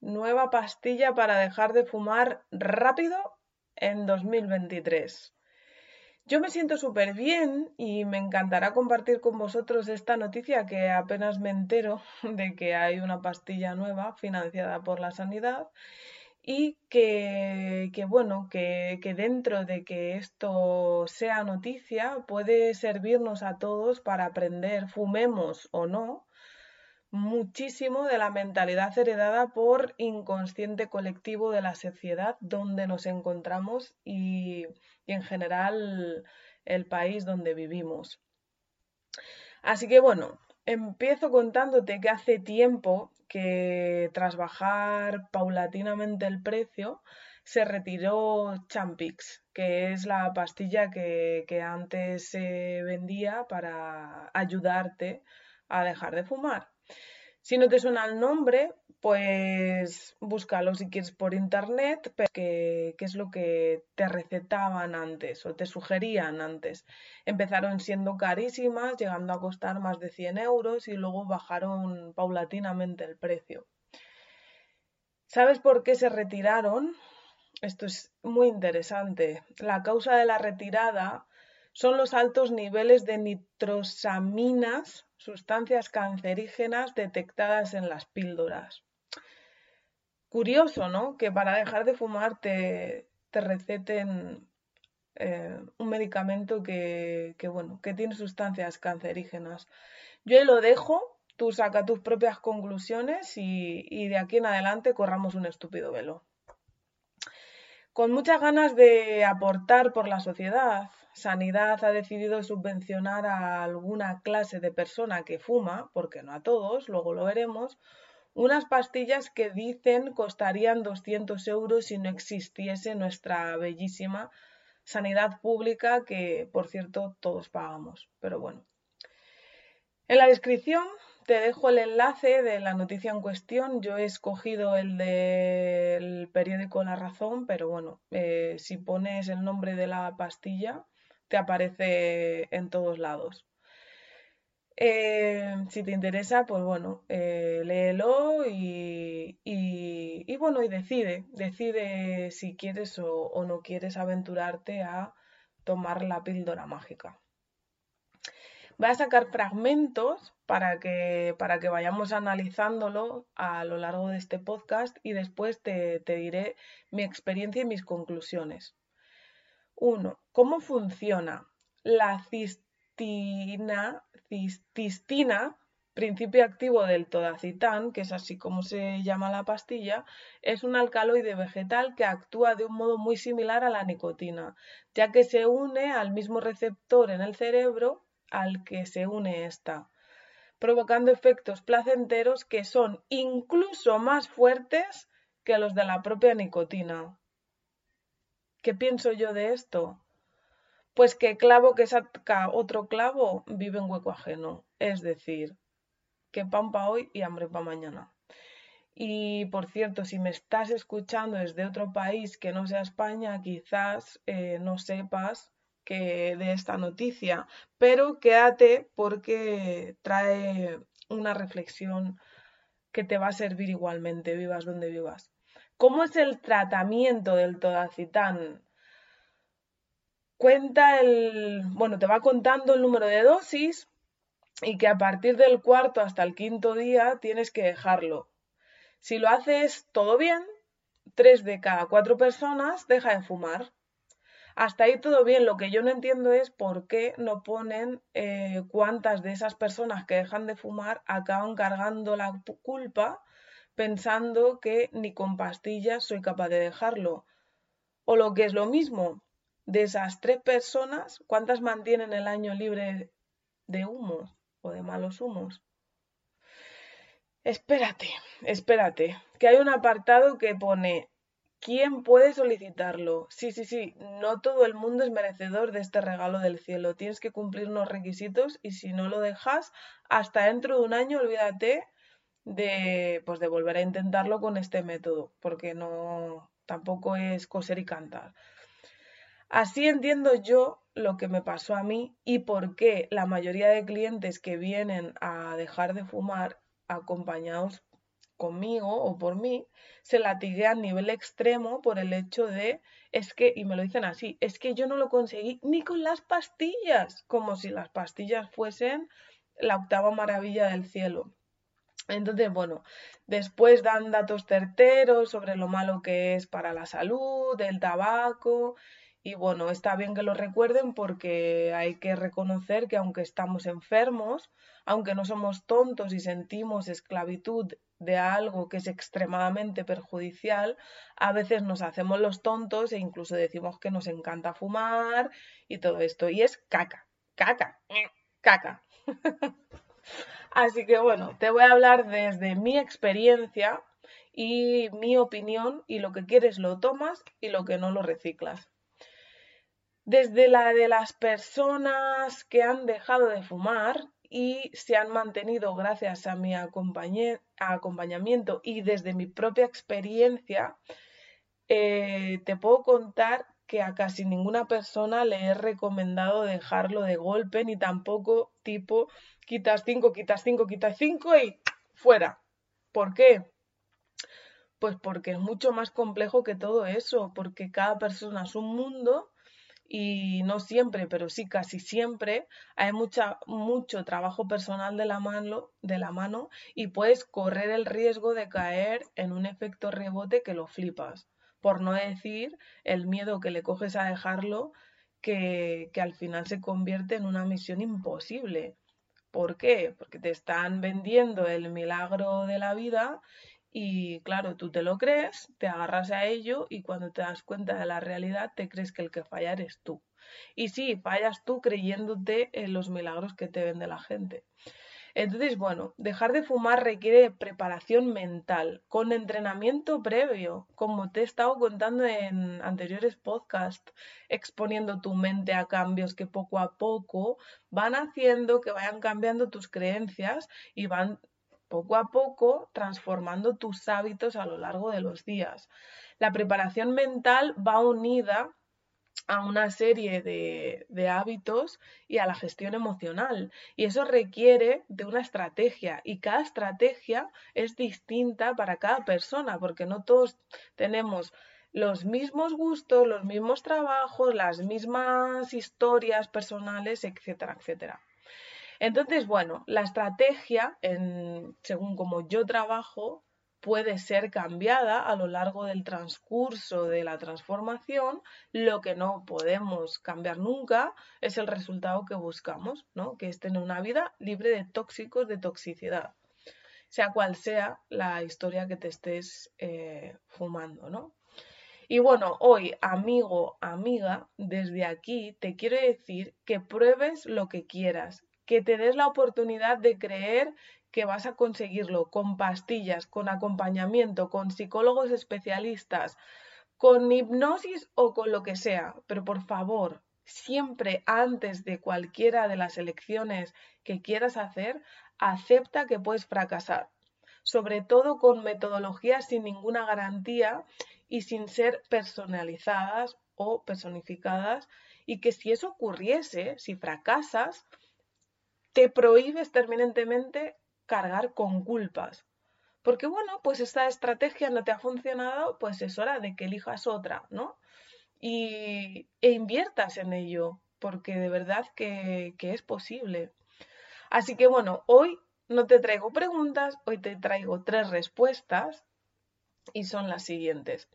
nueva pastilla para dejar de fumar rápido en 2023. Yo me siento súper bien y me encantará compartir con vosotros esta noticia que apenas me entero de que hay una pastilla nueva financiada por la sanidad y que, bueno, que, dentro de que esto sea noticia puede servirnos a todos para aprender, fumemos o no, muchísimo de la mentalidad heredada por inconsciente colectivo de la sociedad donde nos encontramos y, en general el país donde vivimos. Así que bueno, empiezo contándote que hace tiempo que tras bajar paulatinamente el precio, se retiró Champix, que es la pastilla que, que antes se vendía para ayudarte a dejar de fumar. Si no te suena el nombre, pues búscalo si quieres por internet, pero que, es lo que te recetaban antes o te sugerían antes. Empezaron siendo carísimas, llegando a costar más de 100 euros y luego bajaron paulatinamente el precio. ¿Sabes por qué se retiraron? Esto es muy interesante. La causa de la retirada son los altos niveles de nitrosaminas sustancias cancerígenas detectadas en las píldoras. Curioso, ¿no? Que para dejar de fumar te, receten eh, un medicamento que, bueno, que tiene sustancias cancerígenas. Yo lo dejo, tú saca tus propias conclusiones y de aquí en adelante corramos un estúpido velo. Con muchas ganas de aportar por la sociedad, Sanidad ha decidido subvencionar a alguna clase de persona que fuma, porque no a todos, luego lo veremos, unas pastillas que dicen costarían 200 euros si no existiese nuestra bellísima sanidad pública que, por cierto, todos pagamos. Pero bueno. En la descripción te dejo el enlace de la noticia en cuestión. Yo he escogido el del periódico La Razón, pero bueno, eh, si pones el nombre de la pastilla, te aparece en todos lados. Eh, si te interesa, pues bueno, eh, léelo y, bueno, y decide, decide si quieres o, no quieres aventurarte a tomar la píldora mágica. Voy a sacar fragmentos para que, para que vayamos analizándolo a lo largo de este podcast y después te, te diré mi experiencia y mis conclusiones. 1. ¿Cómo funciona? La cistina, cistina, principio activo del todacitán, que es así como se llama la pastilla, es un alcaloide vegetal que actúa de un modo muy similar a la nicotina, ya que se une al mismo receptor en el cerebro al que se une esta, provocando efectos placenteros que son incluso más fuertes que los de la propia nicotina. ¿Qué pienso yo de esto? Pues que clavo que saca otro clavo vive en hueco ajeno. Es decir, que pan para hoy y hambre para mañana. Y por cierto, si me estás escuchando desde otro país que no sea España, quizás eh, no sepas que de esta noticia, pero quédate porque trae una reflexión que te va a servir igualmente, vivas donde vivas. ¿Cómo es el tratamiento del todacitán? Cuenta el, bueno, te va contando el número de dosis y que a partir del cuarto hasta el quinto día tienes que dejarlo. Si lo haces todo bien, tres de cada cuatro personas deja de fumar. Hasta ahí todo bien. Lo que yo no entiendo es por qué no ponen eh, cuántas de esas personas que dejan de fumar acaban cargando la culpa pensando que ni con pastillas soy capaz de dejarlo. O lo que es lo mismo, de esas tres personas, ¿cuántas mantienen el año libre de humos o de malos humos? Espérate, espérate, que hay un apartado que pone ¿Quién puede solicitarlo? Sí, sí, sí, no todo el mundo es merecedor de este regalo del cielo. Tienes que cumplir unos requisitos y si no lo dejas, hasta dentro de un año olvídate de, pues, de volver a intentarlo con este método, porque no, tampoco es coser y cantar. Así entiendo yo lo que me pasó a mí y por qué la mayoría de clientes que vienen a dejar de fumar acompañados conmigo o por mí, se latiguea a nivel extremo por el hecho de, es que, y me lo dicen así, es que yo no lo conseguí ni con las pastillas, como si las pastillas fuesen la octava maravilla del cielo. Entonces, bueno, después dan datos certeros sobre lo malo que es para la salud, el tabaco, y bueno, está bien que lo recuerden porque hay que reconocer que aunque estamos enfermos, aunque no somos tontos y sentimos esclavitud de algo que es extremadamente perjudicial, a veces nos hacemos los tontos e incluso decimos que nos encanta fumar y todo esto. Y es caca, caca, caca. Así que bueno, te voy a hablar desde mi experiencia y mi opinión y lo que quieres lo tomas y lo que no lo reciclas. Desde la de las personas que han dejado de fumar, y se han mantenido gracias a mi acompañamiento y desde mi propia experiencia, eh, te puedo contar que a casi ninguna persona le he recomendado dejarlo de golpe, ni tampoco tipo quitas 5, quitas 5, quitas 5 y fuera. ¿Por qué? Pues porque es mucho más complejo que todo eso, porque cada persona es un mundo y no siempre, pero sí casi siempre, hay mucho trabajo personal de la, mano, de la mano y puedes correr el riesgo de caer en un efecto rebote que lo flipas. Por no decir el miedo que le coges a dejarlo, que, que al final se convierte en una misión imposible. ¿Por qué? Porque te están vendiendo el milagro de la vida y claro, tú te lo crees, te agarras a ello y cuando te das cuenta de la realidad te crees que el que falla eres tú. Y sí, fallas tú creyéndote en los milagros que te vende la gente. Entonces, bueno, dejar de fumar requiere preparación mental, con entrenamiento previo, como te he estado contando en anteriores podcasts, exponiendo tu mente a cambios que poco a poco van haciendo que vayan cambiando tus creencias y van poco a poco transformando tus hábitos a lo largo de los días. La preparación mental va unida a una serie de, hábitos y a la gestión emocional. Y eso requiere de una estrategia y cada estrategia es distinta para cada persona porque no todos tenemos los mismos gustos, los mismos trabajos, las mismas historias personales, etcétera, etcétera. Entonces, bueno, la estrategia, según como yo trabajo, puede ser cambiada a lo largo del transcurso de la transformación. Lo que no podemos cambiar nunca es el resultado que buscamos, ¿no? que es tener una vida libre de tóxicos, de toxicidad, sea cual sea la historia que te estés eh, fumando. ¿no? Y bueno, hoy, amigo, amiga, desde aquí te quiero decir que pruebes lo que quieras, que te des la oportunidad de creer que vas a conseguirlo con pastillas, con acompañamiento, con psicólogos especialistas, con hipnosis o con lo que sea. Pero por favor, siempre antes de cualquiera de las elecciones que quieras hacer, acepta que puedes fracasar. Sobre todo con metodologías sin ninguna garantía y sin ser personalizadas o personificadas y que si eso ocurriese, si fracasas, te prohíbes terminantemente cargar con culpas. Porque bueno, pues esta estrategia no te ha funcionado, pues es hora de que elijas otra, ¿no? Y, e inviertas en ello, porque de verdad que, que es posible. Así que bueno, hoy no te traigo preguntas, hoy te traigo tres respuestas y son las siguientes.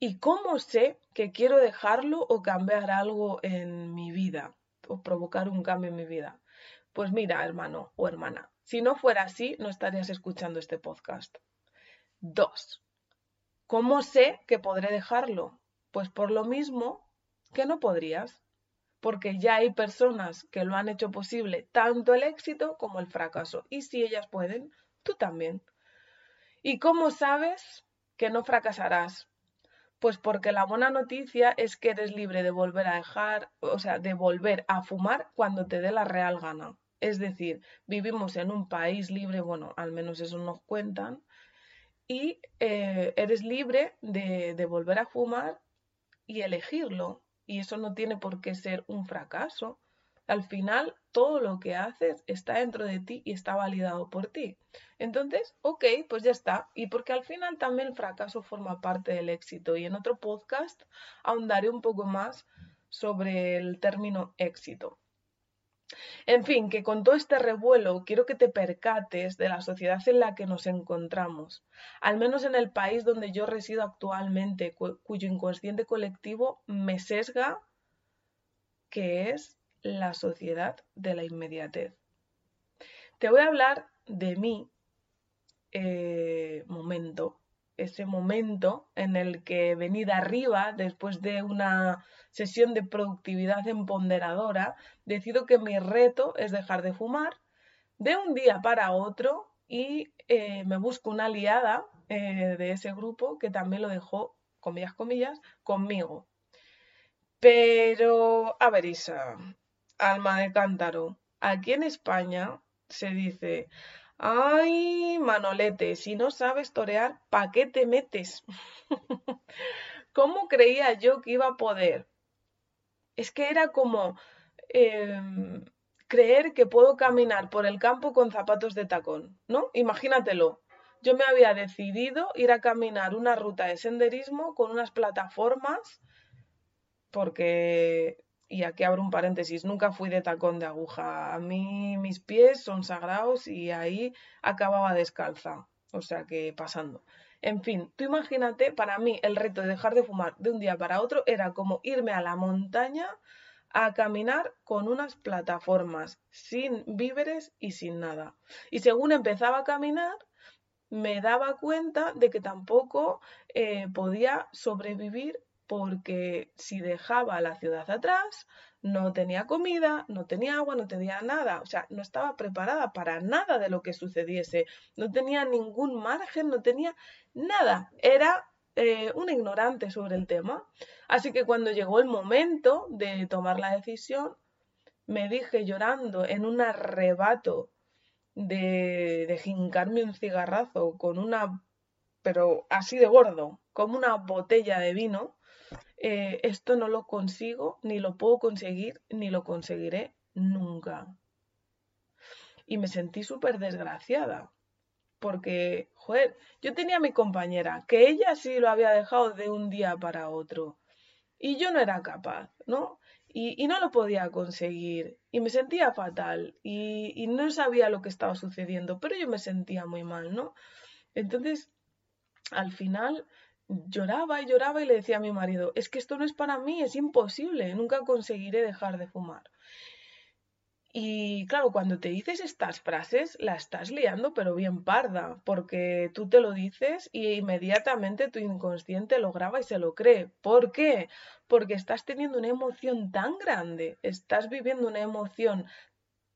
¿Y cómo sé que quiero dejarlo o cambiar algo en mi vida o provocar un cambio en mi vida? Pues mira, hermano o hermana, si no fuera así, no estarías escuchando este podcast. Dos. ¿Cómo sé que podré dejarlo? Pues por lo mismo que no podrías, porque ya hay personas que lo han hecho posible tanto el éxito como el fracaso. Y si ellas pueden, tú también. ¿Y cómo sabes que no fracasarás? Pues porque la buena noticia es que eres libre de volver a dejar, o sea, de volver a fumar cuando te dé la real gana. Es decir, vivimos en un país libre, bueno, al menos eso nos cuentan, y eh, eres libre de, de volver a fumar y elegirlo. Y eso no tiene por qué ser un fracaso. Al final, todo lo que haces está dentro de ti y está validado por ti. Entonces, ok, pues ya está. Y porque al final también el fracaso forma parte del éxito. Y en otro podcast ahondaré un poco más sobre el término éxito. En fin, que con todo este revuelo quiero que te percates de la sociedad en la que nos encontramos, al menos en el país donde yo resido actualmente, cuyo inconsciente colectivo me sesga, que es la sociedad de la inmediatez. Te voy a hablar de mi eh, momento, ese momento en el que venida arriba, después de una sesión de productividad empoderadora, decido que mi reto es dejar de fumar de un día para otro y eh, me busco una aliada eh, de ese grupo que también lo dejó, comillas, comillas, conmigo. Pero, a ver, Isa, alma de cántaro. Aquí en España se dice, ay, Manolete, si no sabes torear, ¿pa' qué te metes? ¿Cómo creía yo que iba a poder? Es que era como em, creer que puedo caminar por el campo con zapatos de tacón, ¿no? Imagínatelo. Yo me había decidido ir a caminar una ruta de senderismo con unas plataformas porque y aquí abro un paréntesis, nunca fui de tacón de aguja. A mí mis pies son sagrados y ahí acababa descalza. O sea que pasando. En fin, tú imagínate, para mí el reto de dejar de fumar de un día para otro era como irme a la montaña a caminar con unas plataformas, sin víveres y sin nada. Y según empezaba a caminar, me daba cuenta de que tampoco eh, podía sobrevivir porque si dejaba la ciudad atrás, no tenía comida, no tenía agua, no tenía nada, o sea, no estaba preparada para nada de lo que sucediese, no tenía ningún margen, no tenía nada, era eh, un ignorante sobre el tema. Así que cuando llegó el momento de tomar la decisión, me dije llorando en un arrebato de, de jincarme un cigarrazo con una, pero así de gordo, como una botella de vino, eh, esto no lo consigo, ni lo puedo conseguir, ni lo conseguiré nunca. Y me sentí súper desgraciada, porque, joder, yo tenía a mi compañera, que ella sí lo había dejado de un día para otro, y yo no era capaz, ¿no? Y, no lo podía conseguir, y me sentía fatal, y, y no sabía lo que estaba sucediendo, pero yo me sentía muy mal, ¿no? Entonces, al final lloraba y lloraba y le decía a mi marido, es que esto no es para mí, es imposible, nunca conseguiré dejar de fumar. Y claro, cuando te dices estas frases, la estás liando, pero bien parda, porque tú te lo dices y inmediatamente tu inconsciente lo graba y se lo cree. ¿Por qué? Porque estás teniendo una emoción tan grande, estás viviendo una emoción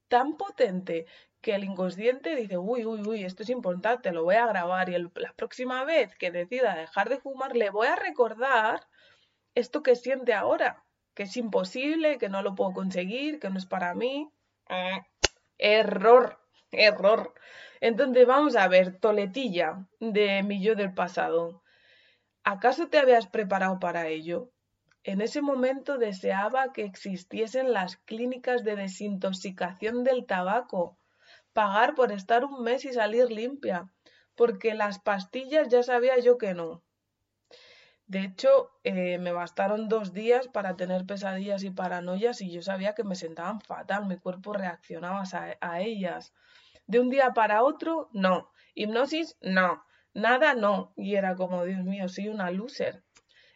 tan potente que el inconsciente dice, uy, uy, uy, esto es importante, lo voy a grabar y la próxima vez que decida dejar de fumar, le voy a recordar esto que siente ahora, que es imposible, que no lo puedo conseguir, que no es para mí. Eh, error, error. Entonces vamos a ver, toletilla de mi yo del pasado. ¿Acaso te habías preparado para ello? En ese momento deseaba que existiesen las clínicas de desintoxicación del tabaco pagar por estar un mes y salir limpia, porque las pastillas ya sabía yo que no. De hecho, eh, me bastaron dos días para tener pesadillas y paranoias y yo sabía que me sentaban fatal, mi cuerpo reaccionaba a, a ellas. De un día para otro, no. Hipnosis, no. Nada, no. Y era como, Dios mío, soy una loser.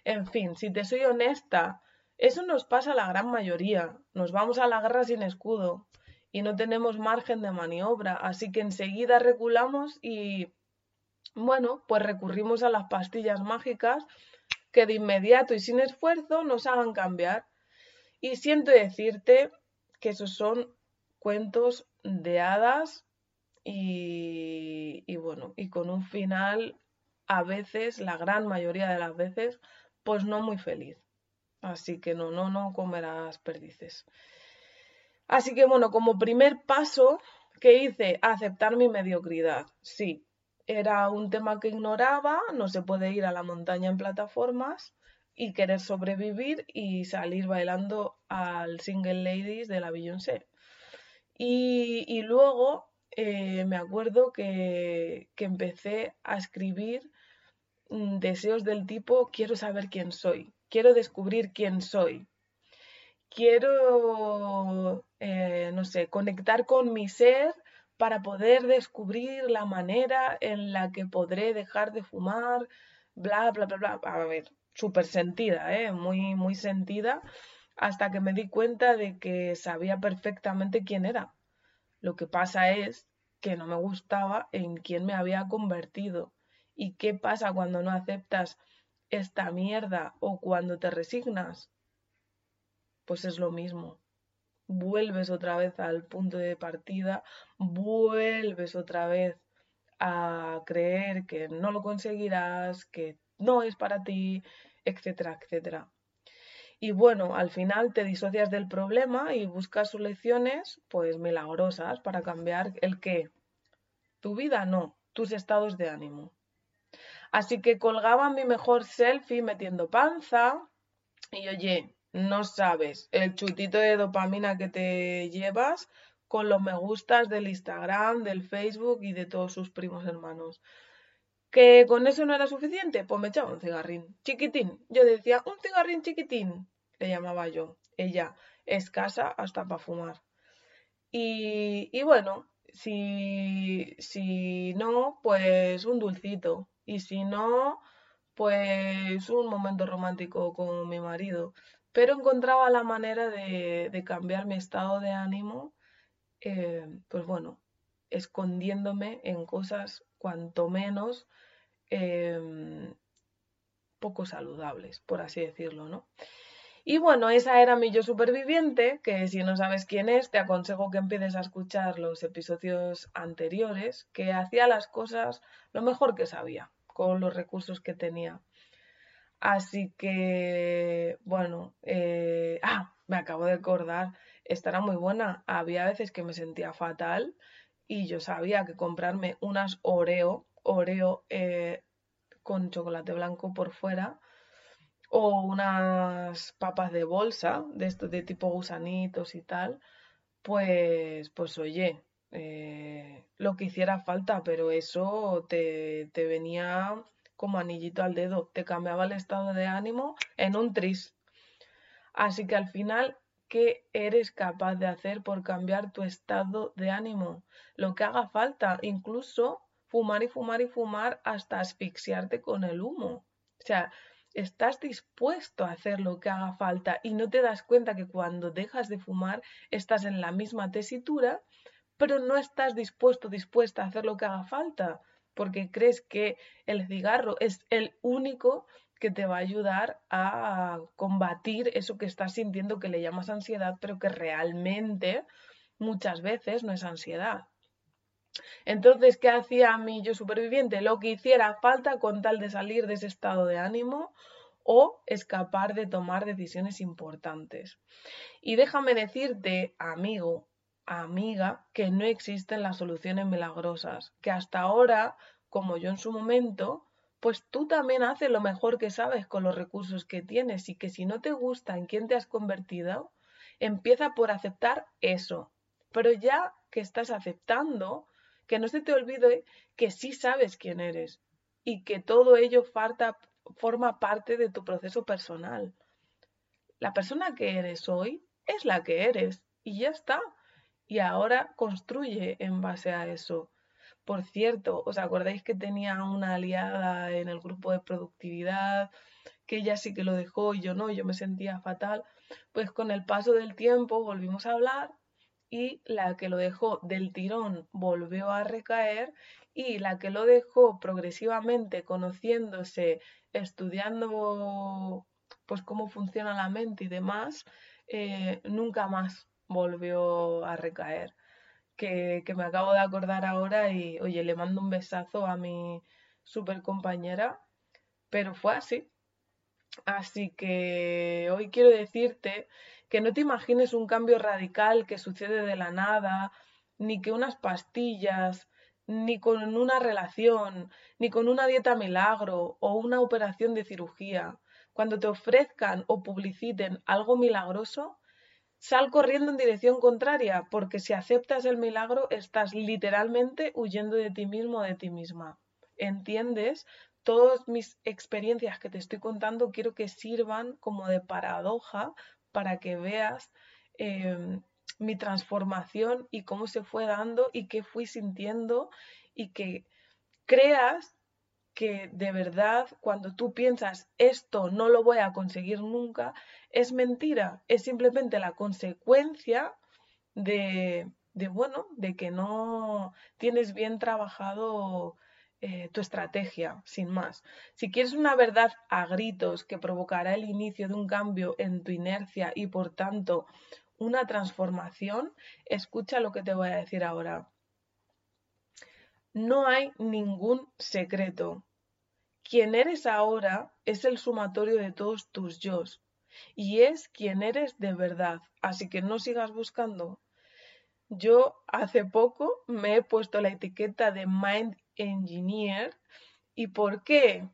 En fin, si te soy honesta, eso nos pasa a la gran mayoría. Nos vamos a la guerra sin escudo y no tenemos margen de maniobra, así que enseguida reculamos y, bueno, pues recurrimos a las pastillas mágicas que de inmediato y sin esfuerzo nos hagan cambiar. Y siento decirte que esos son cuentos de hadas y, y bueno, y con un final a veces, la gran mayoría de las veces, pues no muy feliz. Así que no, no, no comerás perdices. Así que bueno, como primer paso que hice, aceptar mi mediocridad. Sí, era un tema que ignoraba, no se puede ir a la montaña en plataformas y querer sobrevivir y salir bailando al Single Ladies de la Beyoncé. Y, y luego eh, me acuerdo que, que, empecé a escribir deseos del tipo quiero saber quién soy, quiero descubrir quién soy, quiero, eh, no sé, conectar con mi ser para poder descubrir la manera en la que podré dejar de fumar, bla, bla, bla, bla. A ver, súper sentida, ¿eh? muy, muy sentida, hasta que me di cuenta de que sabía perfectamente quién era. Lo que pasa es que no me gustaba en quién me había convertido. ¿Y qué pasa cuando no aceptas esta mierda o cuando te resignas? Pues es lo mismo. Vuelves otra vez al punto de partida, vuelves otra vez a creer que no lo conseguirás, que no es para ti, etcétera, etcétera. Y bueno, al final te disocias del problema y buscas soluciones, pues milagrosas, para cambiar el qué. Tu vida no, tus estados de ánimo. Así que colgaba mi mejor selfie metiendo panza y oye, no sabes el chutito de dopamina que te llevas con los me gustas del Instagram, del Facebook y de todos sus primos hermanos. ¿Que con eso no era suficiente? Pues me echaba un cigarrín. Chiquitín. Yo decía, un cigarrín chiquitín. Le llamaba yo. Ella, escasa hasta para fumar. Y, y bueno, si, si no, pues un dulcito. Y si no, pues un momento romántico con mi marido. Pero encontraba la manera de, de cambiar mi estado de ánimo, eh, pues bueno, escondiéndome en cosas cuanto menos em, poco saludables, por así decirlo, ¿no? Y bueno, esa era mi yo superviviente, que si no sabes quién es, te aconsejo que empieces a escuchar los episodios anteriores, que hacía las cosas lo mejor que sabía, con los recursos que tenía. Así que, bueno, eh, ah, me acabo de acordar, estará muy buena. Había veces que me sentía fatal y yo sabía que comprarme unas Oreo, Oreo eh, con chocolate blanco por fuera, o unas papas de bolsa, de estos de tipo gusanitos y tal, pues, pues oye, eh, lo que hiciera falta, pero eso te, te venía como anillito al dedo, te cambiaba el estado de ánimo en un tris. Así que al final, ¿qué eres capaz de hacer por cambiar tu estado de ánimo? Lo que haga falta, incluso fumar y fumar y fumar hasta asfixiarte con el humo. O sea, estás dispuesto a hacer lo que haga falta y no te das cuenta que cuando dejas de fumar estás en la misma tesitura, pero no estás dispuesto, dispuesta a hacer lo que haga falta, porque crees que el cigarro es el único que te va a ayudar a combatir eso que estás sintiendo que le llamas ansiedad, pero que realmente muchas veces no es ansiedad. Entonces, ¿qué hacía mi yo superviviente? Lo que hiciera falta con tal de salir de ese estado de ánimo o escapar de tomar decisiones importantes. Y déjame decirte, amigo, amiga, que no existen las soluciones milagrosas, que hasta ahora, como yo en su momento, pues tú también haces lo mejor que sabes con los recursos que tienes y que si no te gusta en quién te has convertido, empieza por aceptar eso. Pero ya que estás aceptando, que no se te olvide que sí sabes quién eres y que todo ello forma parte de tu proceso personal. La persona que eres hoy es la que eres y ya está. Y ahora construye en base a eso. Por cierto, ¿os acordáis que tenía una aliada en el grupo de productividad? que ella sí que lo dejó y yo no, yo me sentía fatal. Pues con el paso del tiempo volvimos a hablar y la que lo dejó del tirón volvió a recaer y la que lo dejó progresivamente conociéndose, estudiando pues cómo funciona la mente y demás, eh, nunca más volvió a recaer. que, que me acabo de acordar ahora y, oye, le mando un besazo a mi super compañera, pero fue así. Así que hoy quiero decirte que no te imagines un cambio radical que sucede de la nada, ni que unas pastillas, ni con una relación, ni con una dieta milagro o una operación de cirugía. Cuando te ofrezcan o publiciten algo milagroso, sal corriendo en dirección contraria, porque si aceptas el milagro estás literalmente huyendo de ti mismo o de ti misma. ¿Entiendes? Todas mis experiencias que te estoy contando quiero que sirvan como de paradoja para que veas em, mi transformación y cómo se fue dando y qué fui sintiendo y que creas que de verdad cuando tú piensas esto no lo voy a conseguir nunca, es mentira, es simplemente la consecuencia de, de bueno, de que no tienes bien trabajado eh, tu estrategia, sin más. Si quieres una verdad a gritos que provocará el inicio de un cambio en tu inercia y por tanto una transformación, escucha lo que te voy a decir ahora. No hay ningún secreto. Quien eres ahora es el sumatorio de todos tus yo y es quien eres de verdad. Así que no sigas buscando. Yo hace poco me he puesto la etiqueta de Mind engineer. ¿Y por qué?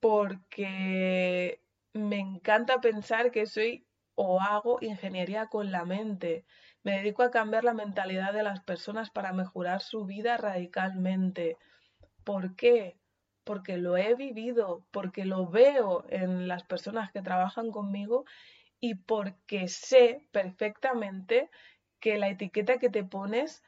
Porque me encanta pensar que soy o hago ingeniería con la mente. Me dedico a cambiar la mentalidad de las personas para mejorar su vida radicalmente. ¿Por qué? Porque lo he vivido, porque lo veo en las personas que trabajan conmigo y porque sé perfectamente que la etiqueta que te pones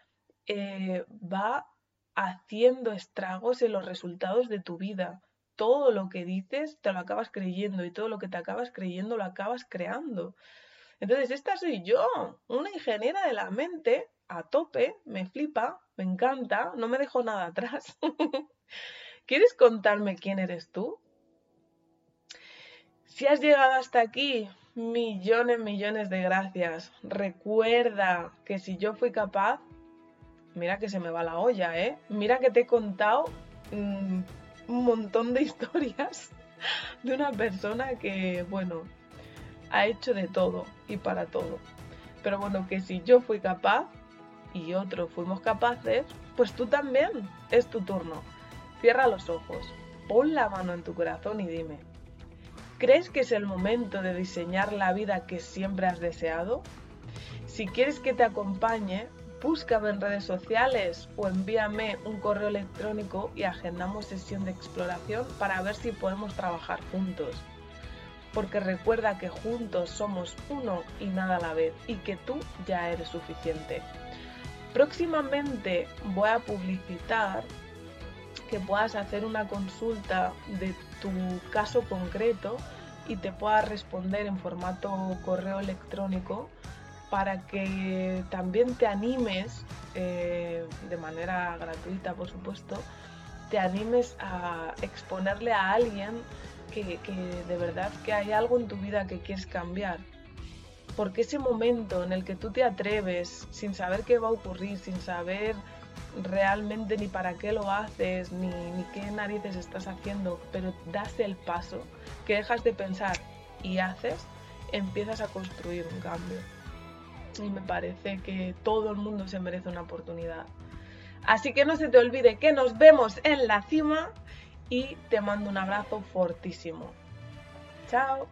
eh, va haciendo estragos en los resultados de tu vida. Todo lo que dices te lo acabas creyendo y todo lo que te acabas creyendo lo acabas creando. Entonces, esta soy yo, una ingeniera de la mente a tope, me flipa, me encanta, no me dejo nada atrás. ¿Quieres contarme quién eres tú? Si has llegado hasta aquí, millones, millones de gracias. Recuerda que si yo fui capaz, Mira que se me va la olla, ¿eh? Mira que te he contado mm, un montón de historias de una persona que, bueno, ha hecho de todo y para todo. Pero bueno, que si yo fui capaz y otros fuimos capaces, pues tú también, es tu turno. Cierra los ojos, pon la mano en tu corazón y dime, ¿crees que es el momento de diseñar la vida que siempre has deseado? Si quieres que te acompañe, búscame en redes sociales o envíame un correo electrónico y agendamos sesión de exploración para ver si podemos trabajar juntos. Porque recuerda que juntos somos uno y nada a la vez y que tú ya eres suficiente. Próximamente voy a publicitar que puedas hacer una consulta de tu caso concreto y te pueda responder en formato correo electrónico para que también te animes, eh, de manera gratuita por supuesto, te animes a exponerle a alguien que, que, de verdad que hay algo en tu vida que quieres cambiar. Porque ese momento en el que tú te atreves sin saber qué va a ocurrir, sin saber realmente ni para qué lo haces, ni, ni qué narices estás haciendo, pero das el paso, que dejas de pensar y haces, empiezas a construir un cambio y me parece que todo el mundo se merece una oportunidad. Así que no se te olvide que nos vemos en la cima y te mando un abrazo fortísimo. Chao.